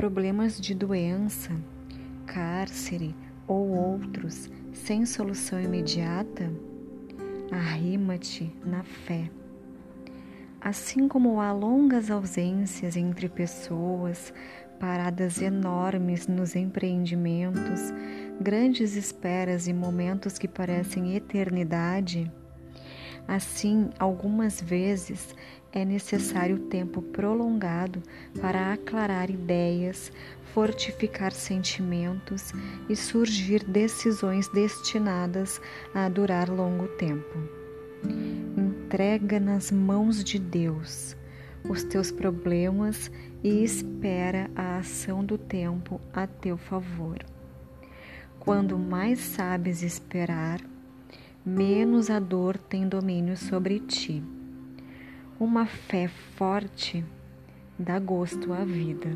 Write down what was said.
problemas de doença, cárcere ou outros sem solução imediata? Arrima-te na fé. Assim como há longas ausências entre pessoas, paradas enormes nos empreendimentos, grandes esperas e momentos que parecem eternidade, assim, algumas vezes é necessário tempo prolongado para aclarar ideias, fortificar sentimentos e surgir decisões destinadas a durar longo tempo. Entrega nas mãos de Deus os teus problemas e espera a ação do tempo a teu favor. Quando mais sabes esperar, menos a dor tem domínio sobre ti. Uma fé forte dá gosto à vida.